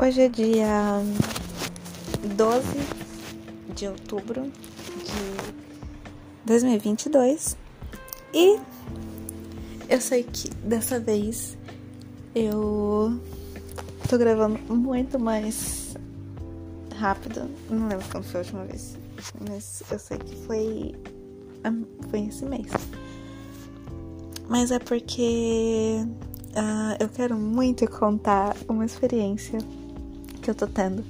Hoje é dia 12 de outubro de 2022 e eu sei que dessa vez eu tô gravando muito mais rápido. Não lembro quando foi a última vez, mas eu sei que foi, foi esse mês. Mas é porque uh, eu quero muito contar uma experiência que eu tô tendo.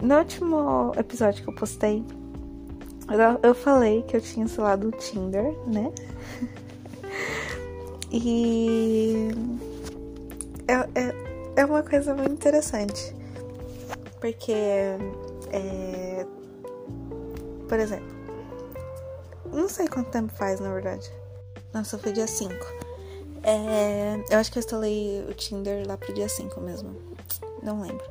No último episódio que eu postei, eu, eu falei que eu tinha instalado o Tinder, né? e é, é, é uma coisa muito interessante. Porque, é, por exemplo, não sei quanto tempo faz, na verdade. Nossa, foi dia 5. É, eu acho que eu instalei o Tinder lá pro dia 5 mesmo. Não lembro.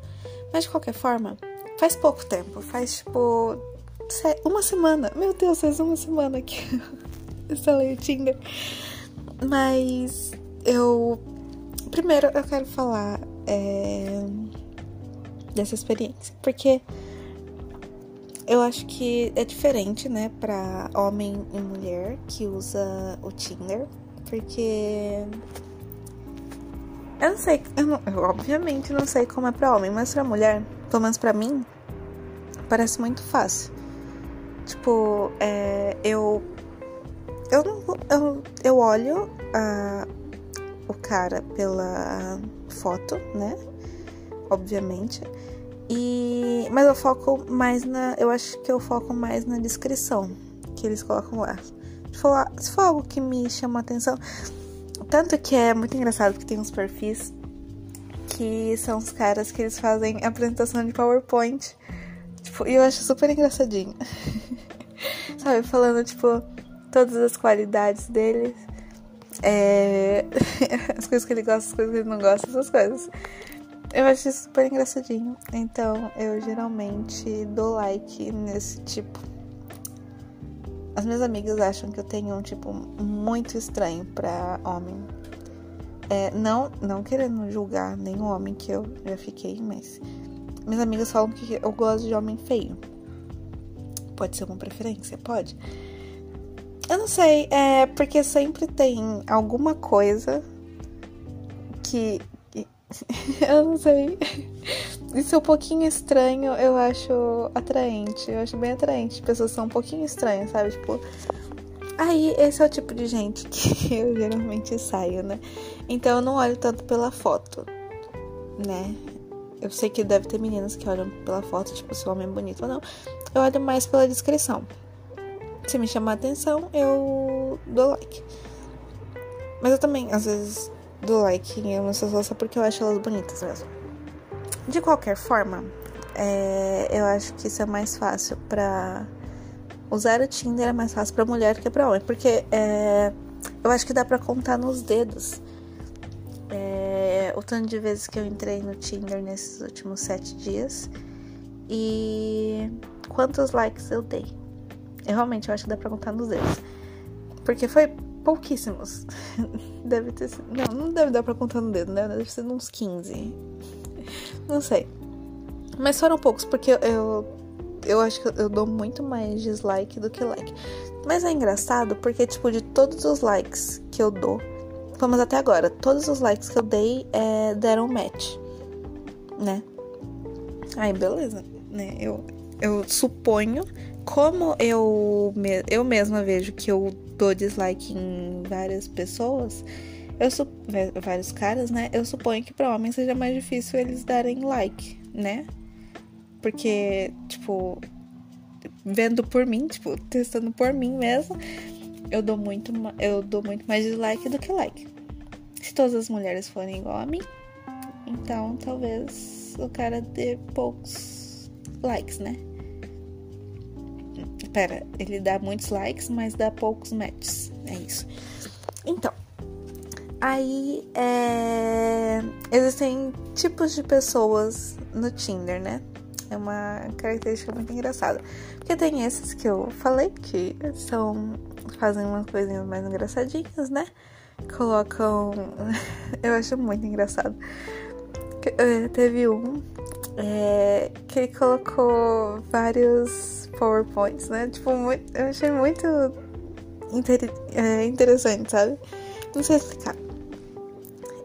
Mas de qualquer forma, faz pouco tempo. Faz tipo. Uma semana. Meu Deus, faz uma semana que eu instalei o Tinder. Mas eu. Primeiro eu quero falar é, dessa experiência. Porque eu acho que é diferente, né, para homem e mulher que usa o Tinder, porque eu não sei, eu, não, eu obviamente não sei como é para homem, mas para mulher, pelo menos para mim, parece muito fácil. Tipo, é, eu eu não eu, eu olho a, o cara pela foto, né? Obviamente. E mas eu foco mais na, eu acho que eu foco mais na descrição que eles colocam lá. Se for, algo que me chama a atenção, tanto que é muito engraçado porque tem uns perfis que são os caras que eles fazem apresentação de PowerPoint. Tipo, e eu acho super engraçadinho. Sabe, falando, tipo, todas as qualidades deles. É... as coisas que ele gosta, as coisas que ele não gosta, essas coisas. Eu acho super engraçadinho. Então eu geralmente dou like nesse tipo. As minhas amigas acham que eu tenho um tipo muito estranho para homem. É, não, não querendo julgar nenhum homem que eu já fiquei, mas minhas amigas falam que eu gosto de homem feio. Pode ser uma preferência? Pode. Eu não sei, é porque sempre tem alguma coisa que eu não sei. Isso é um pouquinho estranho, eu acho atraente. Eu acho bem atraente. Pessoas são um pouquinho estranhas, sabe? Tipo. Aí, esse é o tipo de gente que eu geralmente saio, né? Então eu não olho tanto pela foto, né? Eu sei que deve ter meninas que olham pela foto, tipo, se o homem é bonito ou não. Eu olho mais pela descrição. Se me chamar a atenção, eu dou like. Mas eu também, às vezes, do like em algumas pessoas só porque eu acho elas bonitas mesmo. De qualquer forma, é, eu acho que isso é mais fácil pra. Usar o Tinder é mais fácil pra mulher que pra homem, porque é, eu acho que dá pra contar nos dedos é, o tanto de vezes que eu entrei no Tinder nesses últimos sete dias e quantos likes eu dei. Eu realmente eu acho que dá pra contar nos dedos. Porque foi pouquíssimos. Deve ter sido. Não, não deve dar pra contar no dedo, né? Deve ser uns 15. Não sei. Mas foram poucos, porque eu. Eu acho que eu dou muito mais dislike do que like. Mas é engraçado porque, tipo, de todos os likes que eu dou, vamos até agora, todos os likes que eu dei é, deram match, né? Aí, beleza, né? Eu, eu suponho, como eu, eu mesma vejo que eu dou dislike em várias pessoas, eu vários caras, né? Eu suponho que para homens seja mais difícil eles darem like, né? Porque, tipo, vendo por mim, tipo, testando por mim mesmo, eu dou muito, eu dou muito mais dislike do que like. Se todas as mulheres forem igual a mim, então talvez o cara dê poucos likes, né? Pera, ele dá muitos likes, mas dá poucos matches. É isso. Então, aí é... existem tipos de pessoas no Tinder, né? É uma característica muito engraçada. Porque tem esses que eu falei que são fazem umas coisinhas mais engraçadinhas, né? colocam. Eu acho muito engraçado. Eh, teve um é, que ele colocou vários PowerPoints, né? Tipo, muito, eu achei muito inter, é, interessante, sabe? Não sei explicar.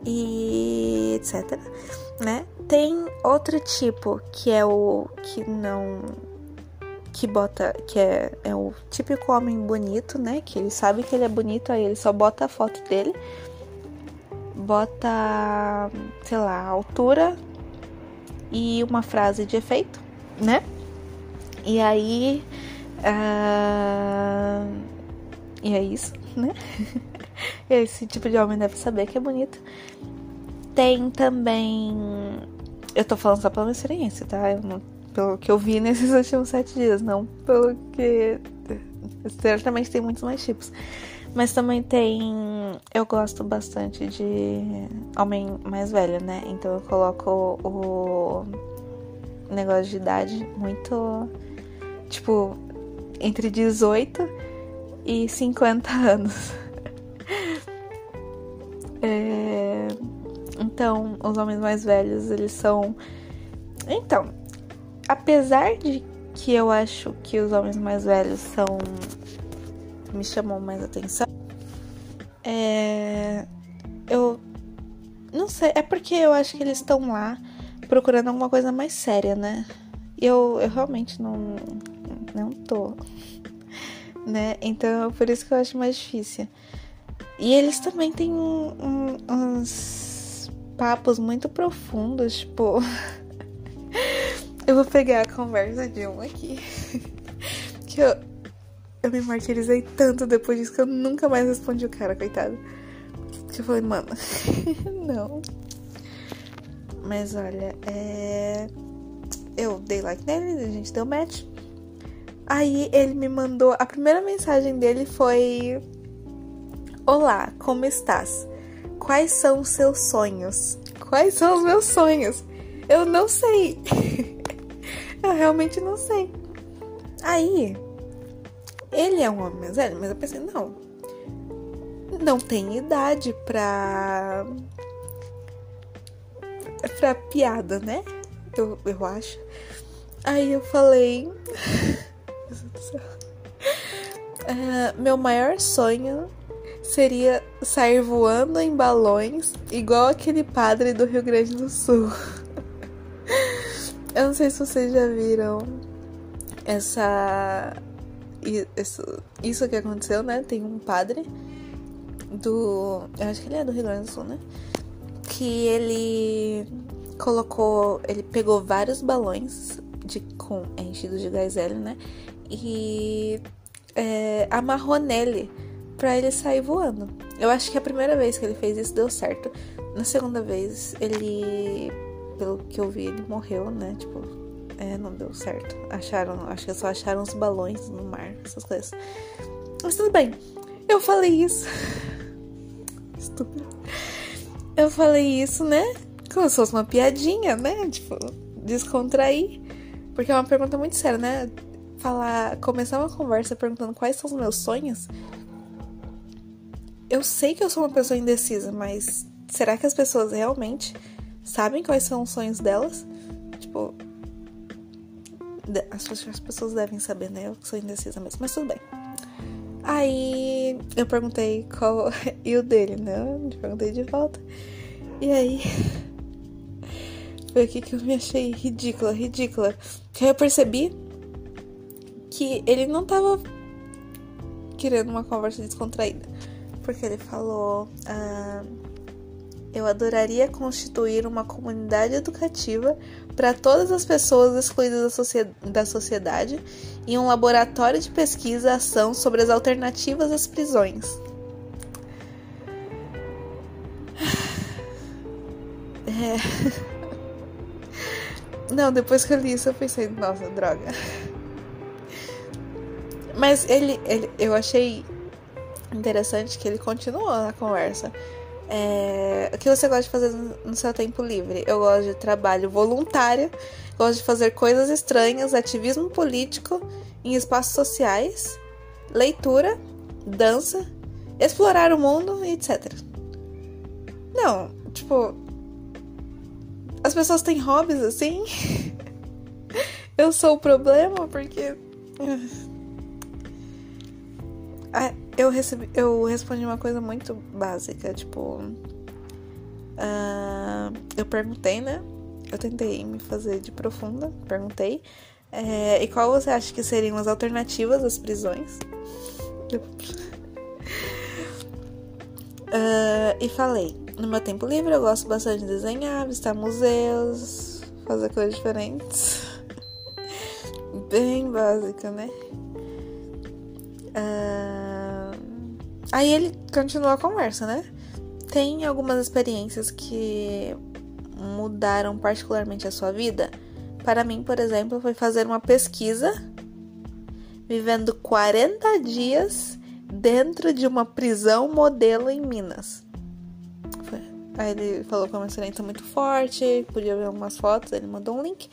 E etc. Né? Tem outro tipo que é o que não que bota, que é, é o típico homem bonito, né? Que ele sabe que ele é bonito, aí ele só bota a foto dele, bota, sei lá, a altura e uma frase de efeito, né? E aí. Uh, e é isso, né? Esse tipo de homem deve saber que é bonito. Tem também. Eu tô falando só pela minha experiência, tá? Não pelo que eu vi nesses últimos sete dias, não pelo que. Certamente tem muitos mais tipos. Mas também tem. Eu gosto bastante de homem mais velho, né? Então eu coloco o negócio de idade muito. Tipo, entre 18 e 50 anos. é... Então, os homens mais velhos, eles são. Então, apesar de que eu acho que os homens mais velhos são me chamam mais atenção é eu não sei é porque eu acho que eles estão lá procurando alguma coisa mais séria né eu, eu realmente não não tô né então por isso que eu acho mais difícil e eles também têm um, um, uns papos muito profundos tipo Eu vou pegar a conversa de um aqui. que eu, eu me martirizei tanto depois disso que eu nunca mais respondi o cara, coitado. Que eu falei, mano, não. Mas olha, é. Eu dei like nele, a gente deu match. Aí ele me mandou. A primeira mensagem dele foi: Olá, como estás? Quais são os seus sonhos? Quais são os meus sonhos? Eu não sei. Eu realmente não sei. Aí, ele é um homem mais velho, mas eu pensei, não. Não tem idade pra. pra piada, né? Eu, eu acho. Aí eu falei. uh, meu maior sonho seria sair voando em balões, igual aquele padre do Rio Grande do Sul. Eu não sei se vocês já viram essa. Isso, isso que aconteceu, né? Tem um padre do. Eu acho que ele é do Rio Grande do Sul, né? Que ele colocou. Ele pegou vários balões de, com enchidos de gás hélio, né? E é, amarrou nele pra ele sair voando. Eu acho que a primeira vez que ele fez isso deu certo. Na segunda vez, ele pelo que eu vi, ele morreu, né? Tipo, é, não deu certo. Acharam, acho que só acharam os balões no mar, essas coisas. Mas tudo bem. Eu falei isso. Estúpido. Eu falei isso, né? Como se fosse uma piadinha, né? Tipo, descontrair. Porque é uma pergunta muito séria, né? Falar, começar uma conversa perguntando quais são os meus sonhos. Eu sei que eu sou uma pessoa indecisa, mas será que as pessoas realmente sabem quais são os sonhos delas. Tipo, as, as pessoas devem saber, né? Eu sou indecisa mesmo, mas tudo bem. Aí eu perguntei qual. e o dele, né? Eu perguntei de volta. E aí. Foi aqui que eu me achei ridícula, ridícula. Que eu percebi que ele não tava querendo uma conversa descontraída. Porque ele falou. Ah, eu adoraria constituir uma comunidade educativa para todas as pessoas excluídas da sociedade e um laboratório de pesquisa ação sobre as alternativas às prisões. É... Não, depois que eu li isso eu pensei, nossa, droga. Mas ele, ele eu achei interessante que ele continuou na conversa. É, o que você gosta de fazer no seu tempo livre? Eu gosto de trabalho voluntário, gosto de fazer coisas estranhas, ativismo político em espaços sociais, leitura, dança explorar o mundo etc. Não, tipo. As pessoas têm hobbies assim. Eu sou o problema porque. Ah, eu, recebi, eu respondi uma coisa muito básica, tipo. Uh, eu perguntei, né? Eu tentei me fazer de profunda, perguntei. É, e qual você acha que seriam as alternativas às prisões? Uh, e falei: no meu tempo livre eu gosto bastante de desenhar, visitar museus, fazer coisas diferentes. Bem básica, né? Uh, aí ele continuou a conversa, né? Tem algumas experiências que mudaram particularmente a sua vida? Para mim, por exemplo, foi fazer uma pesquisa vivendo 40 dias dentro de uma prisão modelo em Minas. Foi. Aí ele falou que é uma experiência muito forte, podia ver algumas fotos, ele mandou um link.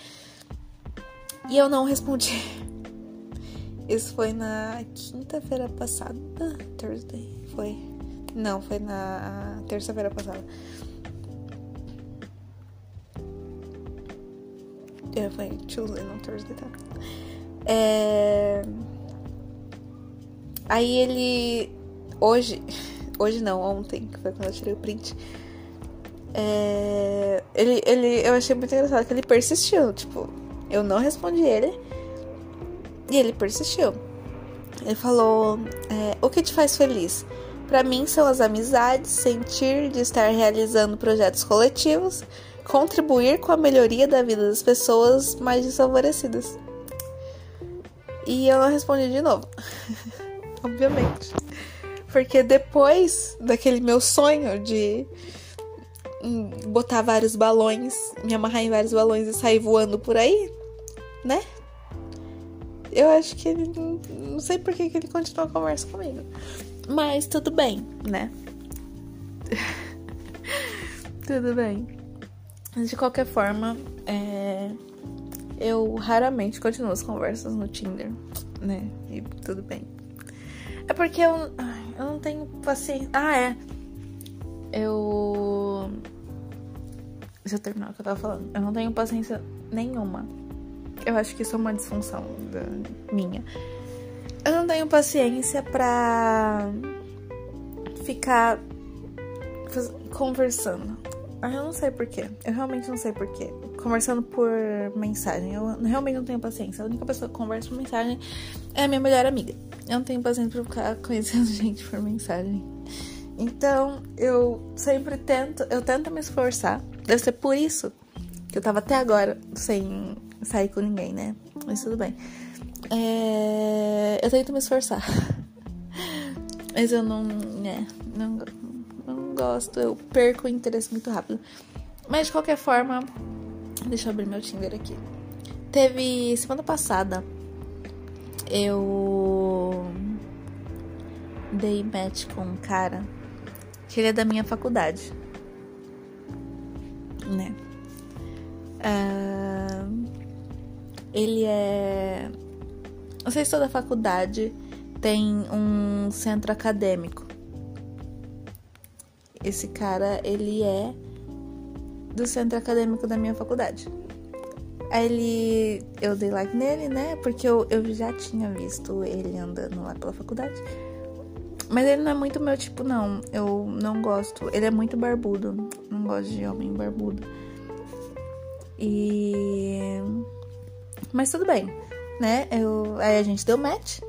E eu não respondi. Isso foi na quinta-feira passada. Thursday. Foi. Não, foi na terça-feira passada. É, foi Tuesday, não Thursday, tá? É... Aí ele. Hoje. Hoje não, ontem, que foi quando eu tirei o print. É... Ele, ele, eu achei muito engraçado que ele persistiu. Tipo, eu não respondi ele. E ele persistiu. Ele falou: é, O que te faz feliz? Para mim são as amizades, sentir de estar realizando projetos coletivos, contribuir com a melhoria da vida das pessoas mais desfavorecidas. E eu não respondi de novo. Obviamente. Porque depois daquele meu sonho de hum, botar vários balões, me amarrar em vários balões e sair voando por aí, né? Eu acho que ele. Não sei por que, que ele continuou a conversa comigo. Mas tudo bem, né? tudo bem. De qualquer forma, é... eu raramente continuo as conversas no Tinder, né? E tudo bem. É porque eu, eu não tenho paciência. Ah, é. Eu. Deixa eu terminar o que eu tava falando. Eu não tenho paciência nenhuma. Eu acho que isso é uma disfunção da minha. Eu não tenho paciência pra ficar conversando. Ah, eu não sei porquê. Eu realmente não sei porquê. Conversando por mensagem. Eu realmente não tenho paciência. A única pessoa que conversa por mensagem é a minha melhor amiga. Eu não tenho paciência pra ficar conhecendo gente por mensagem. Então, eu sempre tento, eu tento me esforçar. Deve ser por isso que eu tava até agora sem sair com ninguém, né? Mas tudo bem. É, eu tento me esforçar. Mas eu não, é, não, não gosto, eu perco o interesse muito rápido. Mas de qualquer forma, deixa eu abrir meu Tinder aqui. Teve semana passada, eu dei match com um cara que ele é da minha faculdade, né? Uh, ele é não sei se toda faculdade tem um centro acadêmico. Esse cara, ele é do centro acadêmico da minha faculdade. Aí ele. Eu dei like nele, né? Porque eu, eu já tinha visto ele andando lá pela faculdade. Mas ele não é muito meu tipo, não. Eu não gosto. Ele é muito barbudo. Não gosto de homem barbudo. E. Mas tudo bem né? Eu, aí a gente deu match.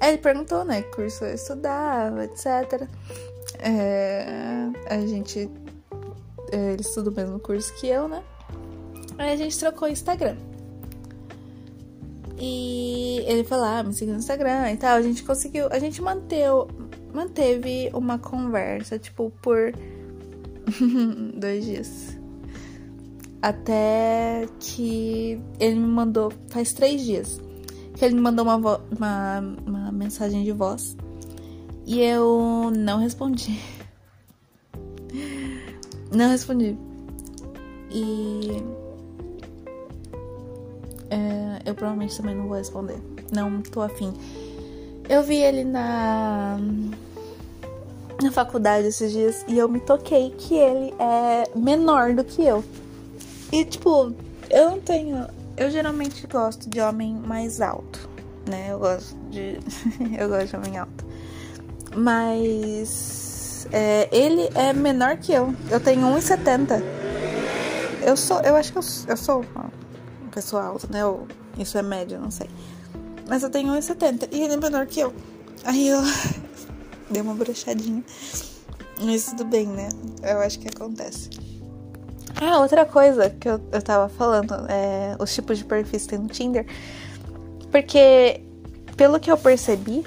Aí ele perguntou, né, que curso eu estudava, etc. É, a gente. É, ele estuda o mesmo curso que eu, né? Aí a gente trocou o Instagram. E ele falou, ah, me siga no Instagram e tal. A gente conseguiu. A gente manteu, manteve uma conversa, tipo, por dois dias. Até que ele me mandou, faz três dias, que ele me mandou uma, uma, uma mensagem de voz e eu não respondi. Não respondi. E. É, eu provavelmente também não vou responder. Não tô afim. Eu vi ele na. na faculdade esses dias e eu me toquei que ele é menor do que eu. E tipo, eu não tenho. Eu geralmente gosto de homem mais alto, né? Eu gosto de. eu gosto de homem alto. Mas. É, ele é menor que eu. Eu tenho 1,70. Eu sou. Eu acho que eu, eu sou uma pessoa alta, né? Ou isso é médio, não sei. Mas eu tenho 1,70 e ele é menor que eu. Aí eu. Dei uma brochadinha. Mas tudo bem, né? Eu acho que acontece. Ah, outra coisa que eu, eu tava falando, é os tipos de perfis que tem no Tinder. Porque, pelo que eu percebi,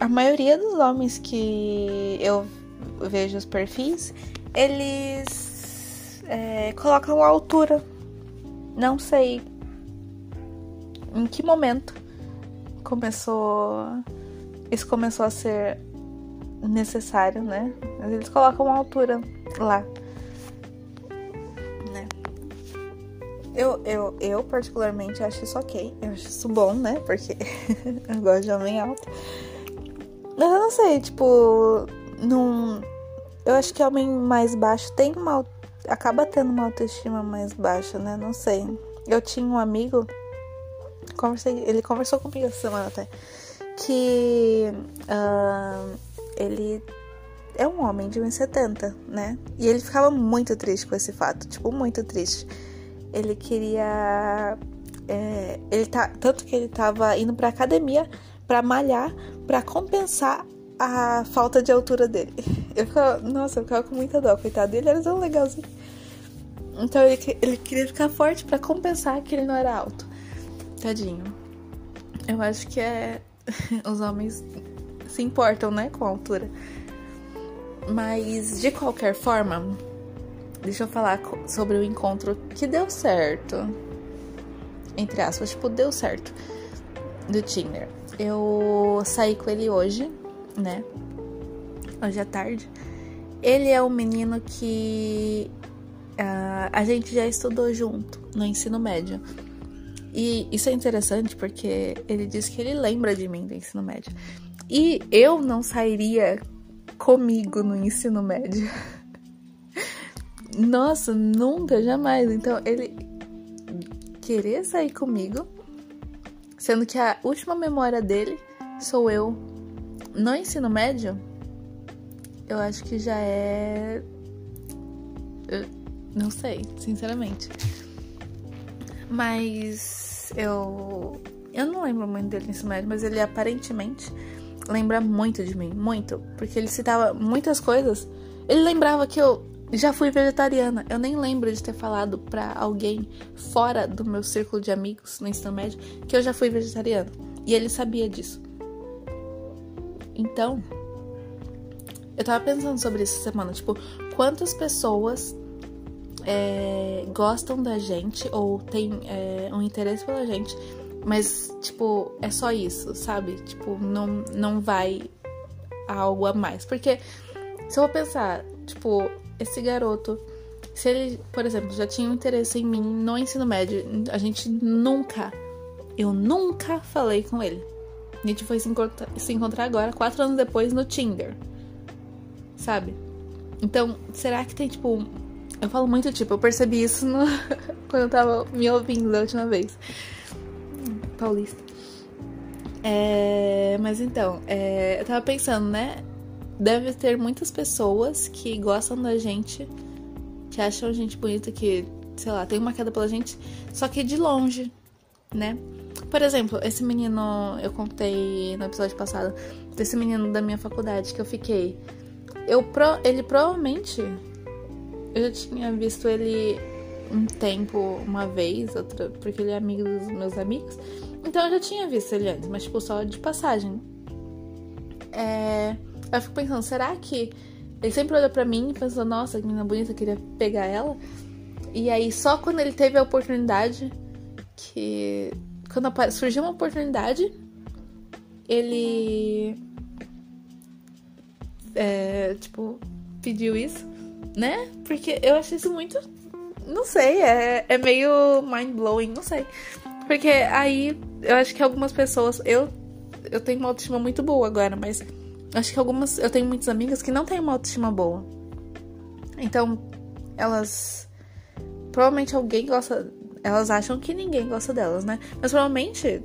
a maioria dos homens que eu vejo os perfis, eles é, colocam a altura. Não sei em que momento começou. Isso começou a ser necessário, né? Mas eles colocam a altura lá. Eu, eu, eu, particularmente, acho isso ok. Eu acho isso bom, né? Porque eu gosto de homem alto. Mas eu não sei, tipo. Num... Eu acho que homem mais baixo tem uma. Acaba tendo uma autoestima mais baixa, né? Não sei. Eu tinha um amigo. Conversei, ele conversou comigo essa semana até. Que. Uh, ele é um homem de 1,70, né? E ele ficava muito triste com esse fato. Tipo, muito triste ele queria. É, ele tá, tanto que ele tava indo pra academia para malhar, para compensar a falta de altura dele. Eu ficava, nossa, eu ficava com muita dó, coitado. Ele era tão legalzinho. Então ele, ele queria ficar forte para compensar que ele não era alto. Tadinho. Eu acho que é. Os homens se importam, né, com a altura. Mas de qualquer forma, Deixa eu falar sobre o encontro que deu certo. Entre aspas, tipo, deu certo. Do Tinder. Eu saí com ele hoje, né? Hoje à tarde. Ele é um menino que uh, a gente já estudou junto no ensino médio. E isso é interessante porque ele diz que ele lembra de mim do ensino médio. E eu não sairia comigo no ensino médio. Nossa, nunca, jamais. Então, ele querer sair comigo, sendo que a última memória dele sou eu no ensino médio, eu acho que já é. Eu não sei, sinceramente. Mas eu. Eu não lembro muito dele no ensino médio, mas ele aparentemente lembra muito de mim. Muito. Porque ele citava muitas coisas. Ele lembrava que eu já fui vegetariana. Eu nem lembro de ter falado para alguém fora do meu círculo de amigos no ensino médio que eu já fui vegetariana. E ele sabia disso. Então, eu tava pensando sobre isso essa semana. Tipo, quantas pessoas é, gostam da gente ou tem é, um interesse pela gente, mas, tipo, é só isso, sabe? Tipo, não, não vai algo a mais. Porque, se eu vou pensar, tipo, esse garoto, se ele, por exemplo, já tinha um interesse em mim no ensino médio, a gente nunca, eu nunca falei com ele. A gente foi se encontrar, se encontrar agora, quatro anos depois, no Tinder. Sabe? Então, será que tem, tipo. Eu falo muito, tipo, eu percebi isso no... quando eu tava me ouvindo da última vez. Paulista. É, mas então, é, eu tava pensando, né? Deve ter muitas pessoas que gostam da gente, que acham a gente bonita, que, sei lá, tem uma queda pela gente, só que de longe, né? Por exemplo, esse menino, eu contei no episódio passado, desse menino da minha faculdade que eu fiquei. Eu pro, ele provavelmente eu já tinha visto ele um tempo, uma vez, outra, porque ele é amigo dos meus amigos. Então eu já tinha visto ele antes, mas tipo, só de passagem. É. Eu fico pensando, será que ele sempre olhou para mim e pensou, nossa, que menina bonita, queria pegar ela. E aí, só quando ele teve a oportunidade, que. Quando surgiu uma oportunidade, ele. É, tipo, pediu isso, né? Porque eu achei isso muito. Não sei, é, é meio mind-blowing, não sei. Porque aí eu acho que algumas pessoas. Eu, eu tenho uma autoestima muito boa agora, mas Acho que algumas. Eu tenho muitas amigas que não têm uma autoestima boa. Então, elas. Provavelmente alguém gosta. Elas acham que ninguém gosta delas, né? Mas provavelmente,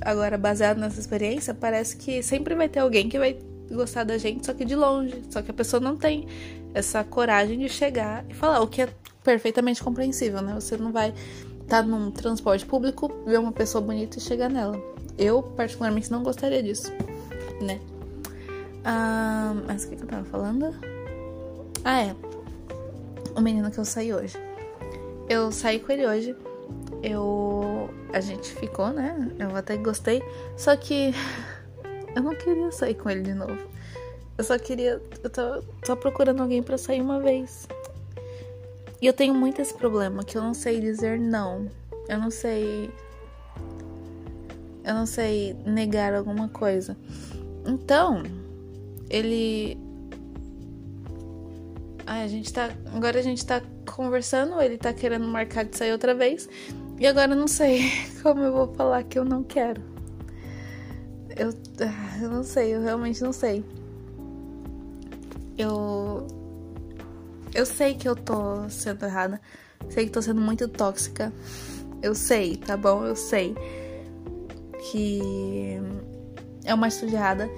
agora baseado nessa experiência, parece que sempre vai ter alguém que vai gostar da gente, só que de longe. Só que a pessoa não tem essa coragem de chegar e falar, o que é perfeitamente compreensível, né? Você não vai estar tá num transporte público, ver uma pessoa bonita e chegar nela. Eu, particularmente, não gostaria disso, né? Ah, mas o que, eu tava falando? Ah, é. O menino que eu saí hoje. Eu saí com ele hoje. Eu. A gente ficou, né? Eu até gostei. Só que. Eu não queria sair com ele de novo. Eu só queria. Eu tô só procurando alguém para sair uma vez. E eu tenho muito esse problema que eu não sei dizer não. Eu não sei. Eu não sei negar alguma coisa. Então, ele. Ai, a gente tá. Agora a gente tá conversando, ele tá querendo marcar de sair outra vez. E agora eu não sei como eu vou falar que eu não quero. Eu, eu não sei, eu realmente não sei. Eu. Eu sei que eu tô sendo errada. Sei que tô sendo muito tóxica. Eu sei, tá bom? Eu sei. Que é uma atitude errada.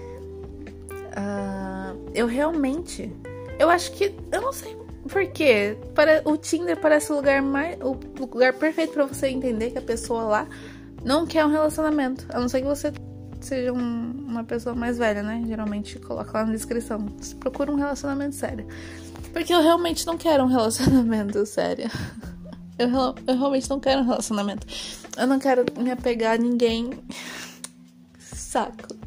Uh, eu realmente. Eu acho que. Eu não sei porquê. Para, o Tinder parece o lugar mais. O lugar perfeito para você entender que a pessoa lá não quer um relacionamento. A não ser que você seja um, uma pessoa mais velha, né? Geralmente coloca lá na descrição. Você procura um relacionamento sério. Porque eu realmente não quero um relacionamento sério. Eu, eu realmente não quero um relacionamento. Eu não quero me apegar a ninguém. Saco.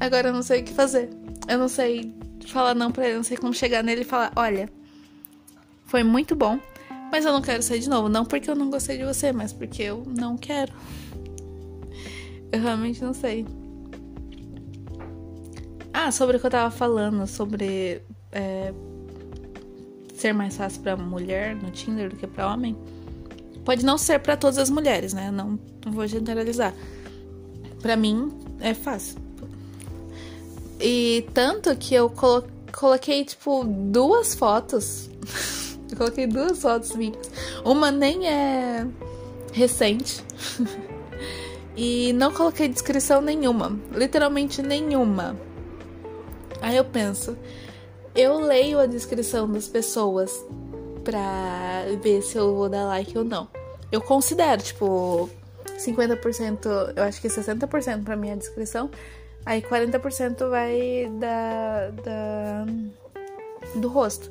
Agora eu não sei o que fazer. Eu não sei falar não pra ele, não sei como chegar nele e falar: olha, foi muito bom, mas eu não quero sair de novo. Não porque eu não gostei de você, mas porque eu não quero. Eu realmente não sei. Ah, sobre o que eu tava falando, sobre é, ser mais fácil para mulher no Tinder do que para homem. Pode não ser para todas as mulheres, né? Não, não vou generalizar. Para mim é fácil. E tanto que eu colo coloquei, tipo, duas fotos. eu coloquei duas fotos minhas. Uma nem é recente. e não coloquei descrição nenhuma. Literalmente nenhuma. Aí eu penso, eu leio a descrição das pessoas pra ver se eu vou dar like ou não. Eu considero, tipo, 50%, eu acho que 60% pra minha descrição. Aí 40% vai da, da do rosto.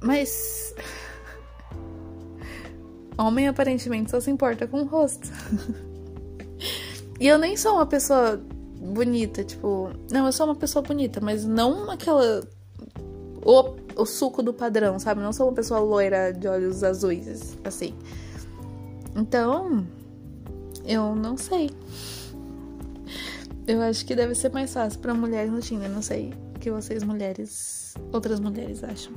Mas homem aparentemente só se importa com o rosto. e eu nem sou uma pessoa bonita, tipo, não, eu sou uma pessoa bonita, mas não aquela o, o suco do padrão, sabe? Não sou uma pessoa loira de olhos azuis, assim. Então, eu não sei. Eu acho que deve ser mais fácil para mulheres no Tinder. Não sei o que vocês mulheres, outras mulheres acham.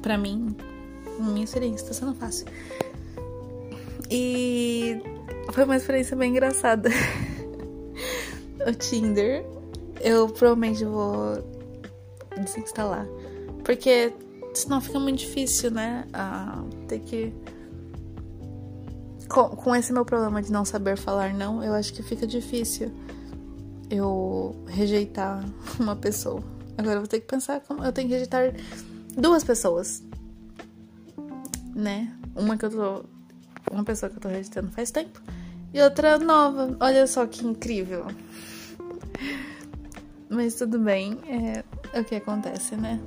Para mim, minha experiência tá sendo fácil. E foi uma experiência bem engraçada. o Tinder, eu provavelmente vou desinstalar. Porque senão fica muito difícil, né? Ah, ter que com, com esse meu problema de não saber falar não, eu acho que fica difícil eu rejeitar uma pessoa. Agora eu vou ter que pensar como eu tenho que rejeitar duas pessoas. Né? Uma que eu tô. Uma pessoa que eu tô rejeitando faz tempo. E outra nova. Olha só que incrível. Mas tudo bem. É, é o que acontece, né?